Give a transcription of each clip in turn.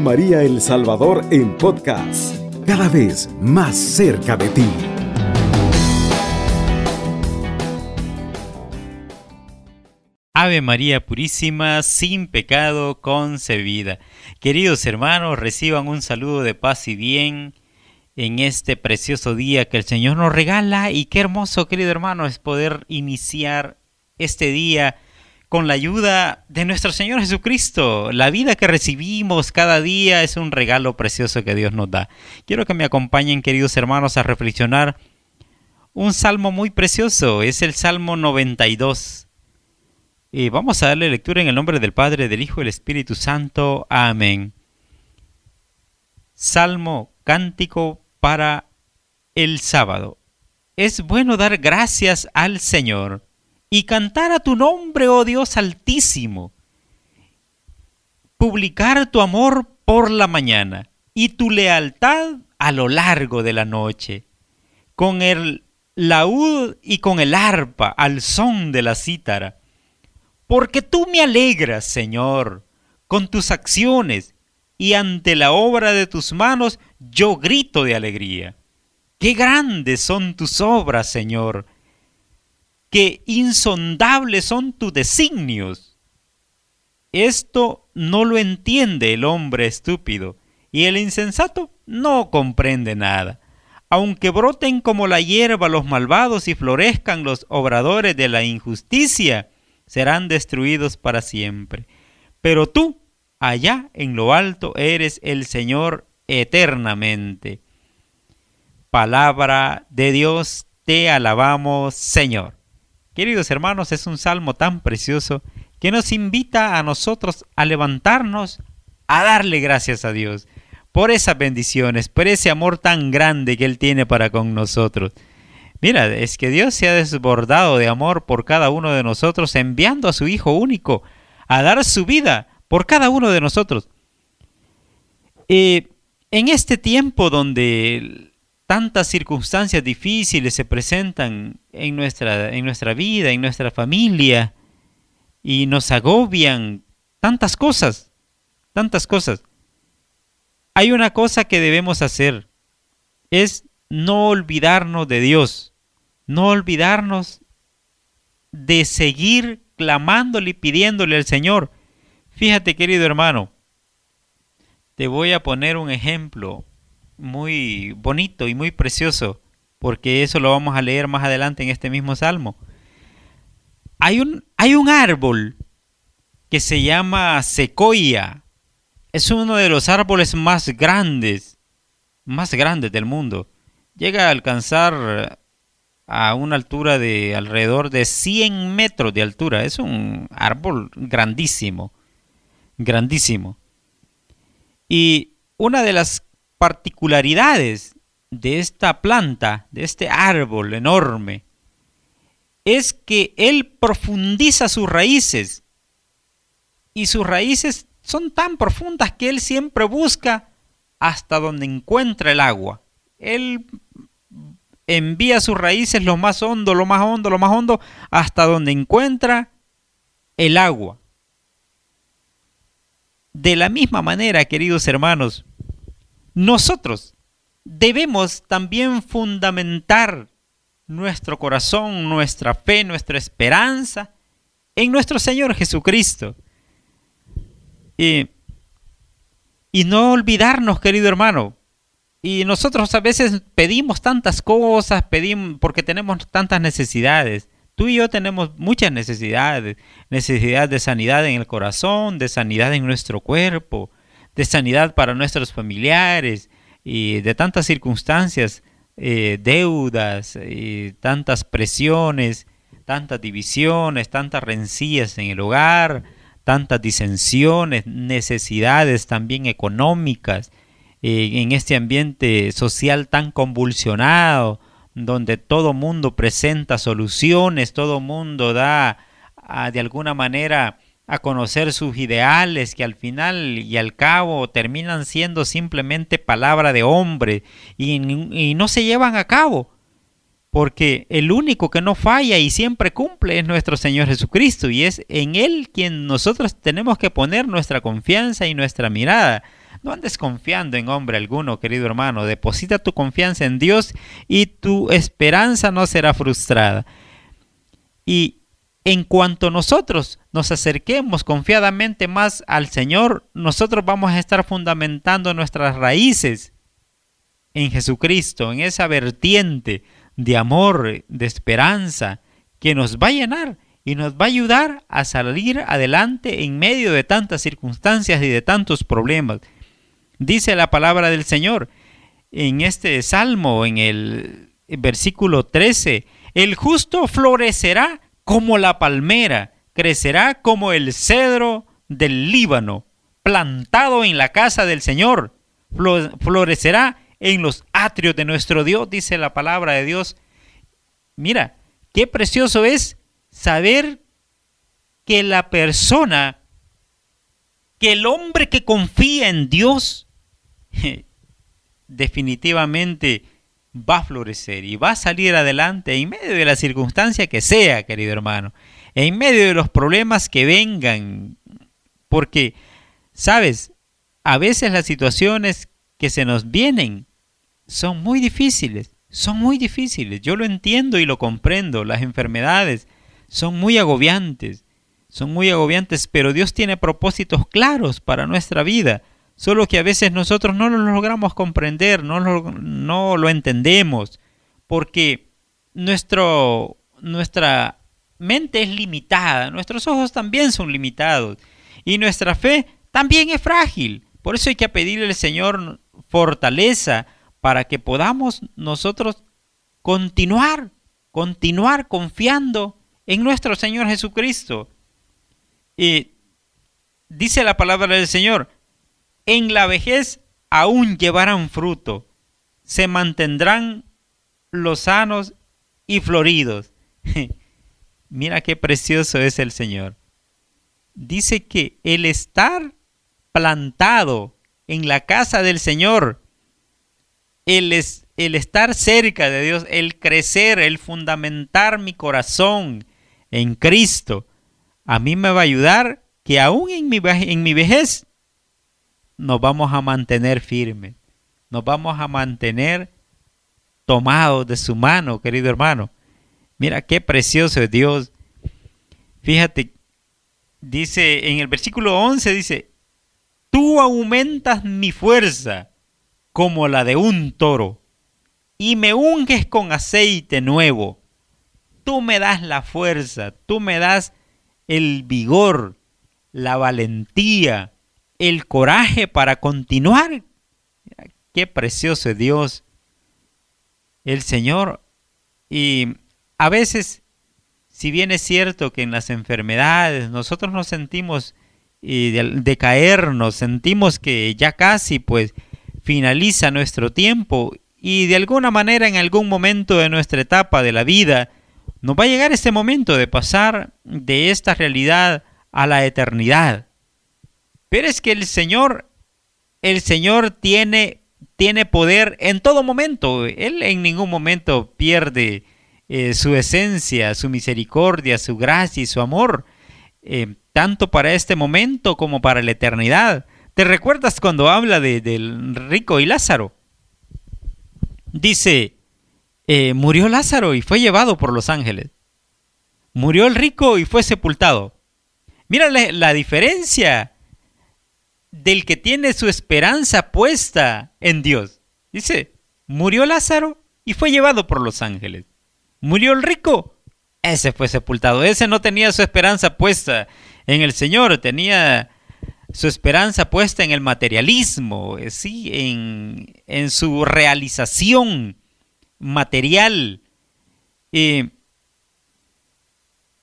María El Salvador en podcast, cada vez más cerca de ti. Ave María Purísima, sin pecado concebida. Queridos hermanos, reciban un saludo de paz y bien en este precioso día que el Señor nos regala y qué hermoso, querido hermano, es poder iniciar este día con la ayuda de nuestro Señor Jesucristo. La vida que recibimos cada día es un regalo precioso que Dios nos da. Quiero que me acompañen, queridos hermanos, a reflexionar un salmo muy precioso. Es el Salmo 92. Y vamos a darle lectura en el nombre del Padre, del Hijo y del Espíritu Santo. Amén. Salmo cántico para el sábado. Es bueno dar gracias al Señor y cantar a tu nombre, oh Dios altísimo. Publicar tu amor por la mañana y tu lealtad a lo largo de la noche, con el laúd y con el arpa al son de la cítara. Porque tú me alegras, Señor, con tus acciones, y ante la obra de tus manos yo grito de alegría. Qué grandes son tus obras, Señor, que insondables son tus designios. Esto no lo entiende el hombre estúpido, y el insensato no comprende nada. Aunque broten como la hierba los malvados y florezcan los obradores de la injusticia, serán destruidos para siempre. Pero tú, allá en lo alto, eres el Señor eternamente. Palabra de Dios, te alabamos, Señor. Queridos hermanos, es un salmo tan precioso que nos invita a nosotros a levantarnos, a darle gracias a Dios por esas bendiciones, por ese amor tan grande que Él tiene para con nosotros. Mira, es que Dios se ha desbordado de amor por cada uno de nosotros, enviando a su Hijo único a dar su vida por cada uno de nosotros. Eh, en este tiempo donde tantas circunstancias difíciles se presentan en nuestra, en nuestra vida, en nuestra familia, y nos agobian tantas cosas, tantas cosas. Hay una cosa que debemos hacer, es no olvidarnos de Dios, no olvidarnos de seguir clamándole y pidiéndole al Señor. Fíjate, querido hermano, te voy a poner un ejemplo muy bonito y muy precioso, porque eso lo vamos a leer más adelante en este mismo salmo. Hay un, hay un árbol que se llama secoya. Es uno de los árboles más grandes, más grandes del mundo. Llega a alcanzar a una altura de alrededor de 100 metros de altura. Es un árbol grandísimo, grandísimo. Y una de las particularidades de esta planta, de este árbol enorme, es que él profundiza sus raíces. Y sus raíces son tan profundas que él siempre busca hasta donde encuentra el agua. Él envía sus raíces lo más hondo, lo más hondo, lo más hondo, hasta donde encuentra el agua. De la misma manera, queridos hermanos, nosotros debemos también fundamentar nuestro corazón, nuestra fe, nuestra esperanza en nuestro Señor Jesucristo. y no olvidarnos, querido hermano. Y nosotros a veces pedimos tantas cosas, pedimos porque tenemos tantas necesidades. Tú y yo tenemos muchas necesidades. Necesidad de sanidad en el corazón, de sanidad en nuestro cuerpo, de sanidad para nuestros familiares y de tantas circunstancias, eh, deudas, y tantas presiones, tantas divisiones, tantas rencillas en el hogar, tantas disensiones, necesidades también económicas, eh, en este ambiente social tan convulsionado, donde todo mundo presenta soluciones, todo mundo da ah, de alguna manera a conocer sus ideales que al final y al cabo terminan siendo simplemente palabra de hombre y, no se llevan a cabo. Porque el único que no falla y siempre cumple es nuestro Señor Jesucristo y es en Él quien nosotros tenemos que poner nuestra confianza y nuestra mirada. No andes confiando en hombre alguno, querido hermano. Deposita tu confianza en Dios y tu esperanza no será frustrada. Y en cuanto nosotros nos acerquemos confiadamente más al Señor, nosotros vamos a estar fundamentando nuestras raíces en Jesucristo, en esa vertiente de amor, de esperanza, que nos va a llenar y nos va a ayudar a salir adelante en medio de tantas circunstancias y de tantos problemas. Dice la palabra del Señor en este salmo, en el versículo 13, el justo florecerá como la palmera, crecerá como el cedro del Líbano, plantado en la casa del Señor, florecerá en los atrios de nuestro Dios, dice la palabra de Dios. Mira, qué precioso es saber que la persona, que el hombre que confía en Dios, definitivamente va a florecer y va a salir adelante en medio de la circunstancia que sea, querido hermano, en medio de los problemas que vengan, porque, sabes, a veces las situaciones que se nos vienen son muy difíciles, son muy difíciles, yo lo entiendo y lo comprendo, las enfermedades son muy agobiantes, son muy agobiantes, pero Dios tiene propósitos claros para nuestra vida Solo que a veces nosotros no lo logramos comprender, no lo, no lo entendemos, porque nuestro, nuestra mente es limitada, nuestros ojos también son limitados y nuestra fe también es frágil. Por eso hay que pedirle al Señor fortaleza para que podamos nosotros continuar, continuar confiando en nuestro Señor Jesucristo. Y dice la palabra del Señor, en la vejez aún llevarán fruto, se mantendrán los sanos y floridos. Mira qué precioso es el Señor. Dice que el estar plantado en la casa del Señor, el, es, el estar cerca de Dios, el crecer, el fundamentar mi corazón en Cristo, a mí me va a ayudar que aún en mi vejez nos vamos a mantener firmes, nos vamos a mantener tomados de su mano, querido hermano. Mira qué precioso es Dios. Fíjate, dice en el versículo 11, dice, tú aumentas mi fuerza como la de un toro y me unges con aceite nuevo. Tú me das la fuerza, tú me das el vigor, la valentía, el coraje para continuar. Qué precioso es Dios, el Señor. Y a veces, si bien es cierto que en las enfermedades nosotros nos sentimos y de, sentimos que ya casi pues finaliza nuestro tiempo y de alguna manera en algún momento de nuestra etapa de la vida nos va a llegar ese momento de pasar de esta realidad a la eternidad. Pero es que el Señor, el Señor tiene, tiene poder en todo momento. Él en ningún momento pierde eh, su esencia, su misericordia, su gracia y su amor, eh, tanto para este momento como para la eternidad. ¿Te recuerdas cuando habla de, del rico y Lázaro? Dice, eh, murió Lázaro y fue llevado por los ángeles. Murió el rico y fue sepultado. Mira la diferencia del que tiene su esperanza puesta en Dios. Dice, murió Lázaro y fue llevado por los ángeles. Murió el rico, ese fue sepultado. Ese no tenía su esperanza puesta en el Señor, tenía su esperanza puesta en el materialismo, eh, sí, en, en su realización material.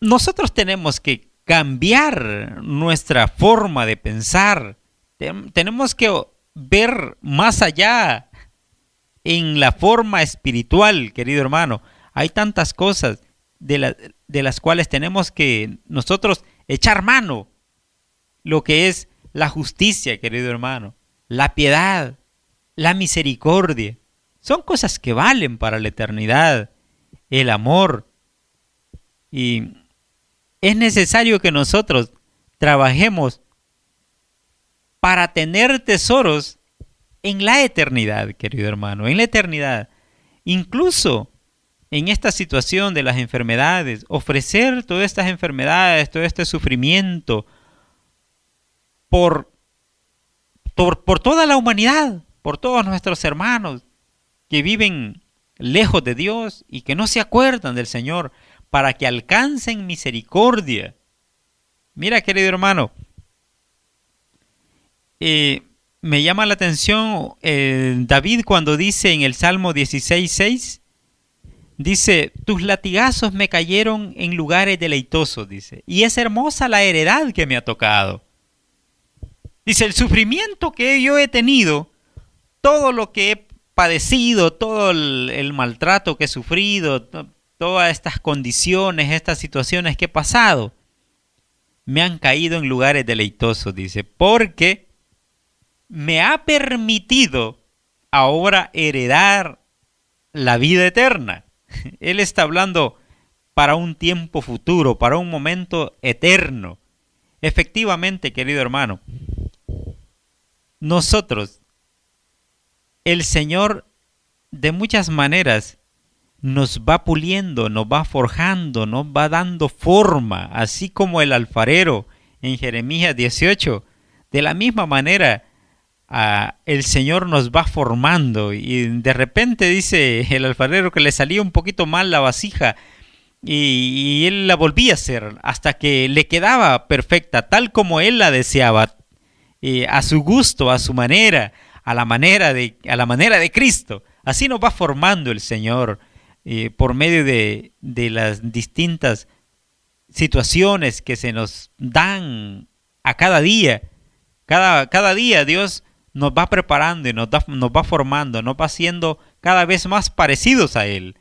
nosotros tenemos que cambiar nuestra forma de pensar tenemos que ver más allá en la forma espiritual, querido hermano. Hay tantas cosas de, de las cuales tenemos que nosotros echar mano. Lo que es la justicia, querido hermano, la piedad, la misericordia. Son cosas que valen para la eternidad. El amor. Y es necesario que nosotros trabajemos para tener tesoros en la eternidad, querido hermano, en la eternidad. Incluso en esta situación de las enfermedades, ofrecer todas estas enfermedades, todo este sufrimiento por, por, por toda la humanidad, por todos nuestros hermanos que viven lejos de Dios y que no se acuerdan del Señor, para que alcancen misericordia. Mira, querido hermano, eh, me llama la atención eh, David cuando dice en el Salmo 16.6, dice, tus latigazos me cayeron en lugares deleitosos, dice, y es hermosa la heredad que me ha tocado. Dice, el sufrimiento que yo he tenido, todo lo que he padecido, todo el, maltrato que he sufrido, todas estas condiciones, estas situaciones que he pasado, me han caído en lugares deleitosos, dice, porque me ha permitido ahora heredar la vida eterna. Él está hablando para un tiempo futuro, para un momento eterno. Efectivamente, querido hermano, nosotros el Señor de muchas maneras nos va puliendo, nos va forjando, nos va dando forma, así como el alfarero en Jeremías 18. De la misma manera, el Señor nos va formando y de repente dice el alfarero que le salía un poquito mal la vasija y, él la volvía a hacer hasta que le quedaba perfecta, tal como él la deseaba, eh, a su gusto, a su manera, a la manera de, a la manera de Cristo. Así nos va formando el Señor eh, por medio de, de, las distintas situaciones que se nos dan a cada día. Cada, cada día Dios nos va preparando y nos, nos va formando, nos va haciendo cada vez más parecidos a Él.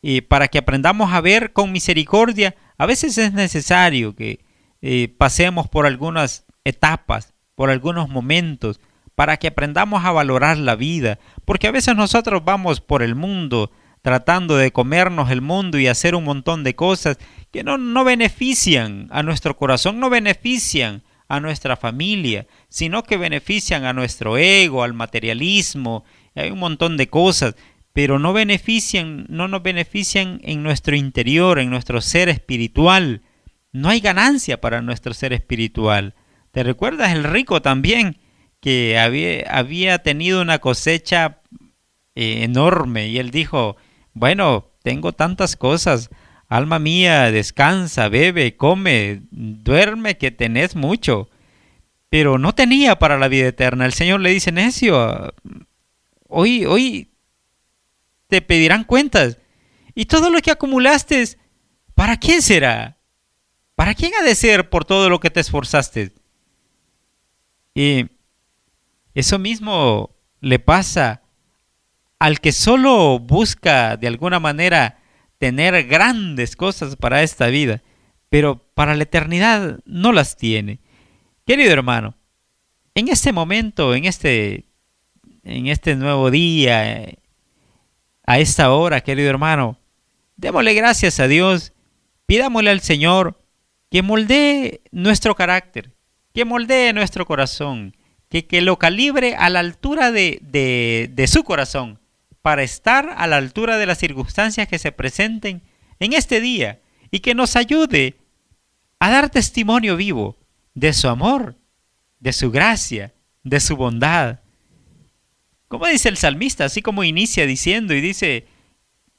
Y para que aprendamos a ver con misericordia, a veces es necesario que eh, pasemos por algunas etapas, por algunos momentos, para que aprendamos a valorar la vida, porque a veces nosotros vamos por el mundo tratando de comernos el mundo y hacer un montón de cosas que no, no benefician a nuestro corazón, no benefician a nuestra familia, sino que benefician a nuestro ego, al materialismo, hay un montón de cosas, pero no benefician, no nos benefician en nuestro interior, en nuestro ser espiritual. No hay ganancia para nuestro ser espiritual. ¿Te recuerdas el rico también? que había, tenido una cosecha eh, enorme y él dijo, bueno, tengo tantas cosas, alma mía, descansa, bebe, come, duerme, que tenés mucho. Pero no tenía para la vida eterna. El Señor le dice, necio, hoy, hoy te pedirán cuentas. Y todo lo que acumulaste, ¿para quién será? ¿Para quién ha de ser por todo lo que te esforzaste? Y eso mismo le pasa al que solo busca de alguna manera tener grandes cosas para esta vida, pero para la eternidad no las tiene. Querido hermano, en este momento, en este, en este nuevo día, a esta hora, querido hermano, démosle gracias a Dios, pidámosle al Señor que moldee nuestro carácter, que moldee nuestro corazón, que, lo calibre a la altura de, de su corazón, para estar a la altura de las circunstancias que se presenten en este día y que nos ayude a dar testimonio vivo de su amor, de su gracia, de su bondad. Como dice el salmista, así como inicia diciendo y dice,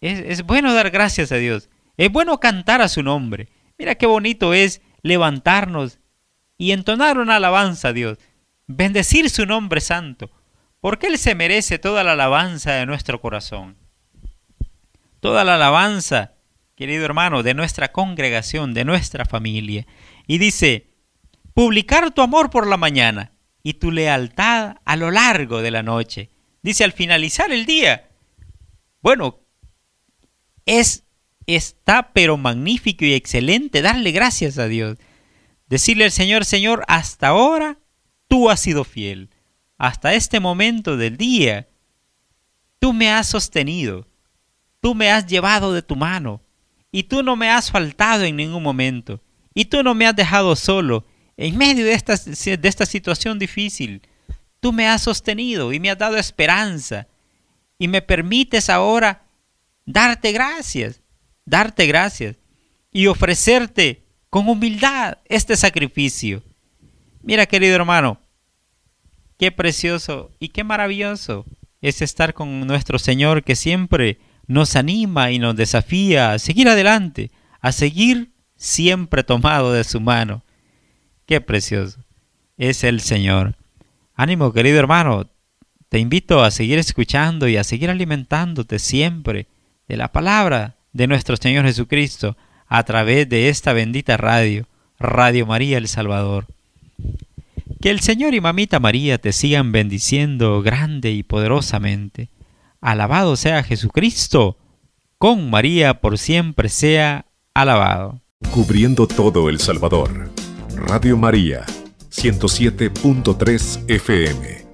es, es, bueno dar gracias a Dios, es bueno cantar a su nombre. Mira qué bonito es levantarnos y entonar una alabanza a Dios bendecir su nombre santo, porque Él se merece toda la alabanza de nuestro corazón. Toda la alabanza, querido hermano, de nuestra congregación, de nuestra familia. Y dice, publicar tu amor por la mañana y tu lealtad a lo largo de la noche. Dice al finalizar el día. Bueno, es está pero magnífico y excelente darle gracias a Dios. Decirle al Señor, Señor, hasta ahora tú has sido fiel. Hasta este momento del día, tú me has sostenido, tú me has llevado de tu mano, y tú no me has faltado en ningún momento, y tú no me has dejado solo en medio de esta, de esta situación difícil, tú me has sostenido y me has dado esperanza y me permites ahora darte gracias, darte gracias y ofrecerte con humildad este sacrificio. Mira, querido hermano, qué precioso y qué maravilloso es estar con nuestro Señor que siempre nos anima y nos desafía a seguir adelante, a seguir siempre tomado de su mano. Qué precioso es el Señor. Ánimo, querido hermano, te invito a seguir escuchando y a seguir alimentándote siempre de la palabra de nuestro Señor Jesucristo a través de esta bendita radio, Radio María El Salvador. Que el Señor y Mamita María te sigan bendiciendo grande y poderosamente. Alabado sea Jesucristo. Con María por siempre sea alabado. Cubriendo todo El Salvador. Radio María, 107.3 FM.